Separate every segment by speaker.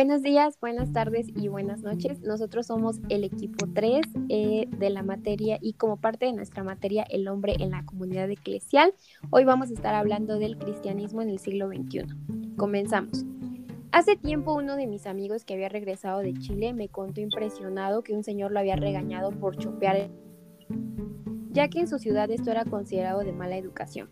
Speaker 1: Buenos días, buenas tardes y buenas noches. Nosotros somos el equipo 3 eh, de la materia y como parte de nuestra materia El hombre en la comunidad eclesial, hoy vamos a estar hablando del cristianismo en el siglo XXI. Comenzamos. Hace tiempo uno de mis amigos que había regresado de Chile me contó impresionado que un señor lo había regañado por chopear, ya que en su ciudad esto era considerado de mala educación.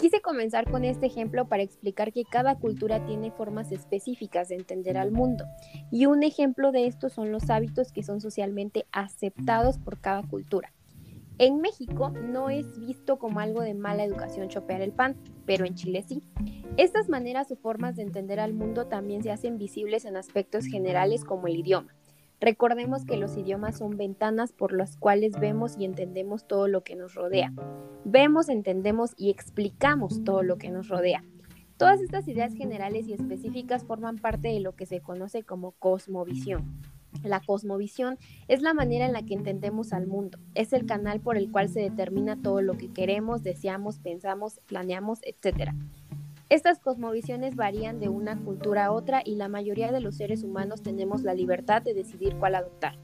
Speaker 1: Quise comenzar con este ejemplo para explicar que cada cultura tiene formas específicas de entender al mundo y un ejemplo de esto son los hábitos que son socialmente aceptados por cada cultura. En México no es visto como algo de mala educación chopear el pan, pero en Chile sí. Estas maneras o formas de entender al mundo también se hacen visibles en aspectos generales como el idioma. Recordemos que los idiomas son ventanas por las cuales vemos y entendemos todo lo que nos rodea. Vemos, entendemos y explicamos todo lo que nos rodea. Todas estas ideas generales y específicas forman parte de lo que se conoce como cosmovisión. La cosmovisión es la manera en la que entendemos al mundo, es el canal por el cual se determina todo lo que queremos, deseamos, pensamos, planeamos, etc. Estas cosmovisiones varían de una cultura a otra y la mayoría de los seres humanos tenemos la libertad de decidir cuál adoptar.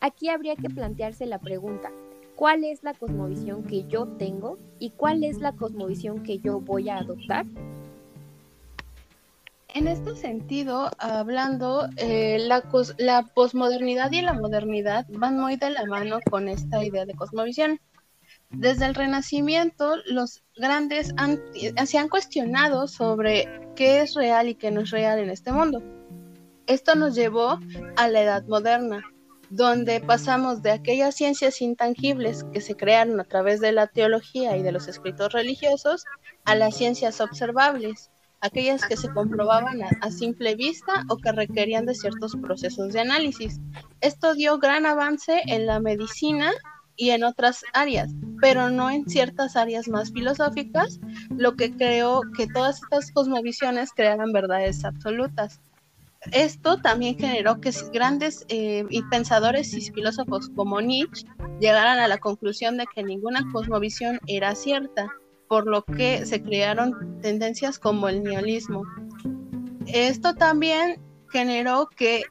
Speaker 1: Aquí habría que plantearse la pregunta, ¿cuál es la cosmovisión que yo tengo y cuál es la cosmovisión que yo voy a adoptar?
Speaker 2: En este sentido, hablando, eh, la, la posmodernidad y la modernidad van muy de la mano con esta idea de cosmovisión. Desde el Renacimiento, los grandes se han cuestionado sobre qué es real y qué no es real en este mundo. Esto nos llevó a la Edad Moderna, donde pasamos de aquellas ciencias intangibles que se crearon a través de la teología y de los escritos religiosos a las ciencias observables, aquellas que se comprobaban a, simple vista o que requerían de ciertos procesos de análisis. Esto dio gran avance en la medicina y en otras áreas, pero no en ciertas áreas más filosóficas, lo que creó que todas estas cosmovisiones crearan verdades absolutas. Esto también generó que grandes eh, pensadores y filósofos como Nietzsche llegaran a la conclusión de que ninguna cosmovisión era cierta, por lo que se crearon tendencias como el nihilismo. Esto también generó que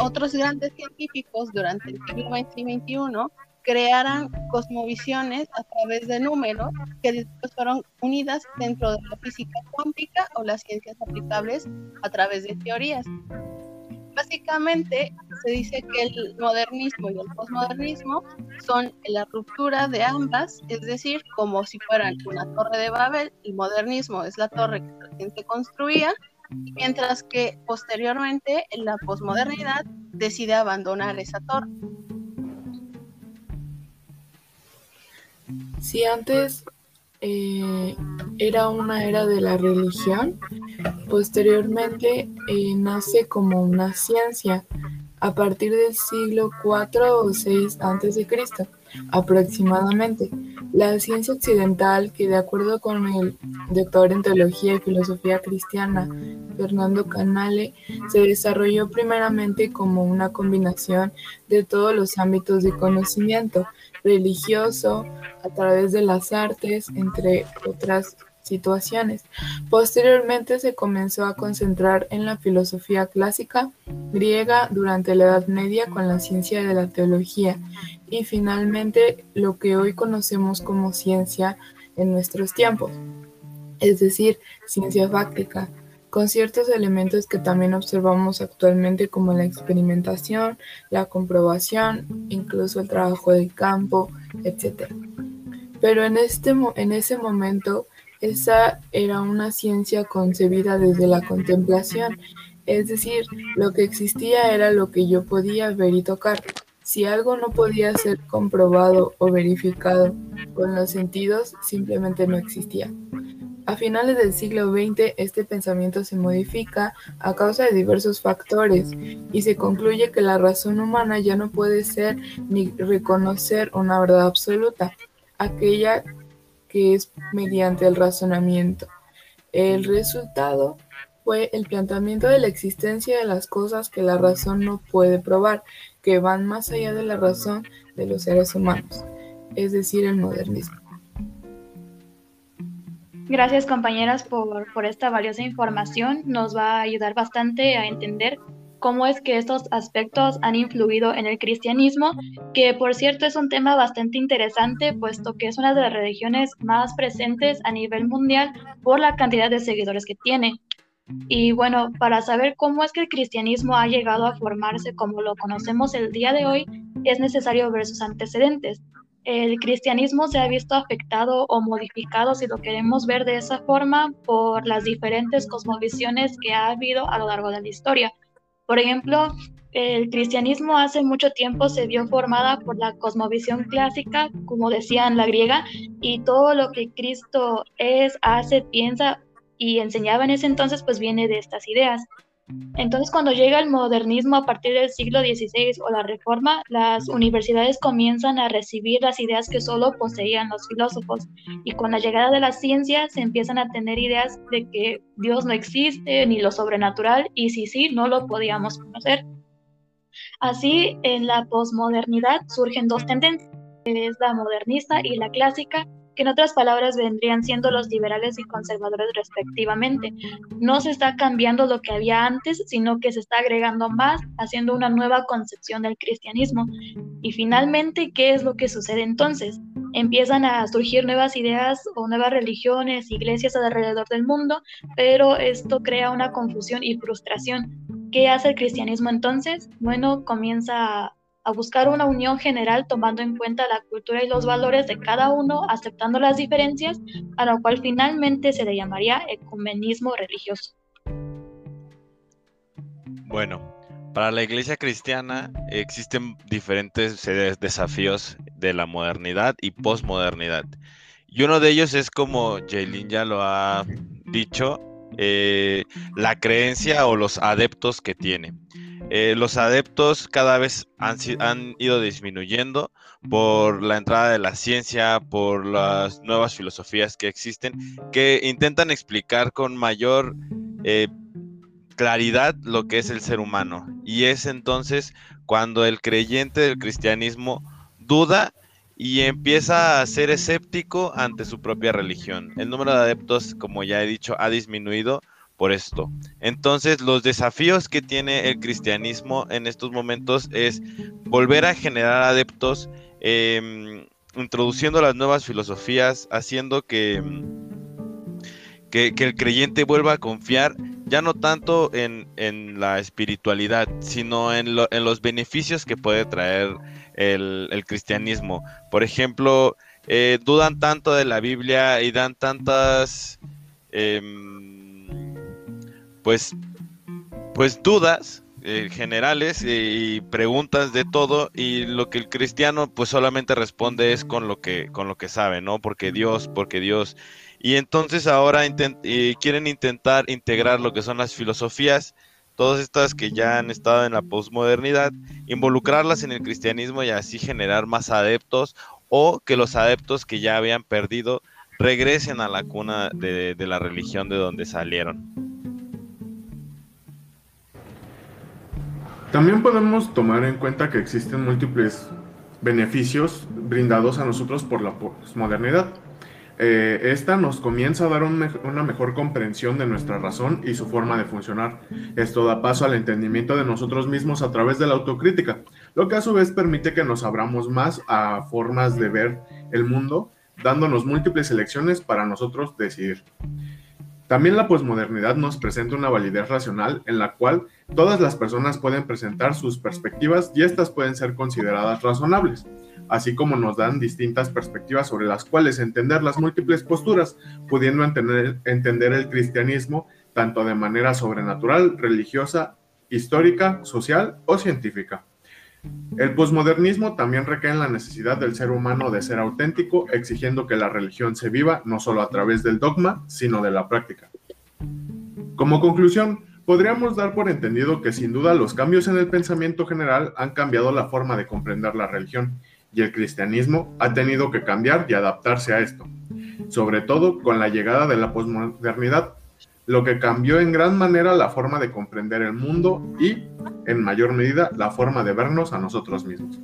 Speaker 2: otros grandes científicos durante el siglo XX y XXI crearan cosmovisiones a través de números que después fueron unidas dentro de la física cuántica o las ciencias aplicables a través de teorías. Básicamente se dice que el modernismo y el posmodernismo son la ruptura de ambas, es decir, como si fueran una torre de Babel, el modernismo es la torre que la gente construía, mientras que posteriormente la posmodernidad decide abandonar esa torre.
Speaker 3: Si antes eh, era una era de la religión, posteriormente eh, nace como una ciencia a partir del siglo IV o VI a.C. aproximadamente. La ciencia occidental, que de acuerdo con el doctor en teología y filosofía cristiana Fernando Canale, se desarrolló primeramente como una combinación de todos los ámbitos de conocimiento religioso, a través de las artes, entre otras situaciones. Posteriormente se comenzó a concentrar en la filosofía clásica griega durante la Edad Media con la ciencia de la teología y finalmente lo que hoy conocemos como ciencia en nuestros tiempos, es decir, ciencia fáctica, con ciertos elementos que también observamos actualmente como la experimentación, la comprobación, incluso el trabajo de campo, etc. Pero en, este, en ese momento, esa era una ciencia concebida desde la contemplación, es decir, lo que existía era lo que yo podía ver y tocar. Si algo no podía ser comprobado o verificado con los sentidos, simplemente no existía. A finales del siglo XX, este pensamiento se modifica a causa de diversos factores y se concluye que la razón humana ya no puede ser ni reconocer una verdad absoluta, aquella que es mediante el razonamiento. El resultado fue el planteamiento de la existencia de las cosas que la razón no puede probar, que van más allá de la razón de los seres humanos, es decir, el modernismo.
Speaker 4: Gracias compañeras por, por esta valiosa información. Nos va a ayudar bastante a entender cómo es que estos aspectos han influido en el cristianismo, que por cierto es un tema bastante interesante, puesto que es una de las religiones más presentes a nivel mundial por la cantidad de seguidores que tiene. Y bueno, para saber cómo es que el cristianismo ha llegado a formarse como lo conocemos el día de hoy, es necesario ver sus antecedentes. El cristianismo se ha visto afectado o modificado, si lo queremos ver de esa forma, por las diferentes cosmovisiones que ha habido a lo largo de la historia. Por ejemplo, el cristianismo hace mucho tiempo se vio formada por la cosmovisión clásica, como decían la griega, y todo lo que Cristo es, hace, piensa y enseñaba en ese entonces, pues viene de estas ideas. Entonces, cuando llega el modernismo a partir del siglo XVI o la reforma, las universidades comienzan a recibir las ideas que solo poseían los filósofos. Y con la llegada de la ciencia se empiezan a tener ideas de que Dios no existe, ni lo sobrenatural, y si sí, no lo podíamos conocer. Así, en la posmodernidad surgen dos tendencias, la modernista y la clásica, en otras palabras vendrían siendo los liberales y conservadores respectivamente. No se está cambiando lo que había antes, sino que se está agregando más, haciendo una nueva concepción del cristianismo. Y finalmente, ¿qué es lo que sucede entonces? Empiezan a surgir nuevas ideas o nuevas religiones, iglesias alrededor del mundo, pero esto crea una confusión y frustración. ¿Qué hace el cristianismo entonces? Bueno, comienza a buscar una unión general tomando en cuenta la cultura y los valores de cada uno, aceptando las diferencias, a lo cual finalmente se le llamaría ecumenismo religioso.
Speaker 5: Bueno, para la iglesia cristiana existen diferentes desafíos de la modernidad y posmodernidad. Y uno de ellos es como Jaylin ya lo ha dicho, eh, la creencia o los adeptos que tiene. Eh, los adeptos cada vez han, ido disminuyendo por la entrada de la ciencia, por las nuevas filosofías que existen, que intentan explicar con mayor eh, claridad lo que es el ser humano. Y es entonces cuando el creyente del cristianismo duda y empieza a ser escéptico ante su propia religión. El número de adeptos, como ya he dicho, ha disminuido por esto. Entonces, los desafíos que tiene el cristianismo en estos momentos es volver a generar adeptos, em, introduciendo las nuevas filosofías, haciendo que, que, el creyente vuelva a confiar ya no tanto en, la espiritualidad, sino en, los beneficios que puede traer el, cristianismo. Por ejemplo, eh, dudan tanto de la Biblia y dan tantas... Em, pues, pues dudas eh, generales y preguntas de todo y lo que el cristiano pues solamente responde es con lo que con lo que sabe, ¿no? Porque Dios, porque Dios. Y entonces ahora quieren intentar integrar lo que son las filosofías, todas estas que ya han estado en la posmodernidad, involucrarlas en el cristianismo y así generar más adeptos o que los adeptos que ya habían perdido regresen a la cuna de la religión de donde salieron.
Speaker 6: También podemos tomar en cuenta que existen múltiples beneficios brindados a nosotros por la posmodernidad. Eh, esta nos comienza a dar una mejor comprensión de nuestra razón y su forma de funcionar. Esto da paso al entendimiento de nosotros mismos a través de la autocrítica, lo que a su vez permite que nos abramos más a formas de ver el mundo, dándonos múltiples elecciones para nosotros decidir. También la posmodernidad nos presenta una validez racional en la cual todas las personas pueden presentar sus perspectivas y estas pueden ser consideradas razonables, así como nos dan distintas perspectivas sobre las cuales entender las múltiples posturas, pudiendo entender, entender el cristianismo tanto de manera sobrenatural, religiosa, histórica, social o científica. El posmodernismo también recae en la necesidad del ser humano de ser auténtico, exigiendo que la religión se viva no solo a través del dogma, sino de la práctica. Como conclusión, podríamos dar por entendido que sin duda los cambios en el pensamiento general han cambiado la forma de comprender la religión, y el cristianismo ha tenido que cambiar y adaptarse a esto, sobre todo con la llegada de la posmodernidad lo que cambió en gran manera la forma de comprender el mundo y, en mayor medida, la forma de vernos a nosotros mismos.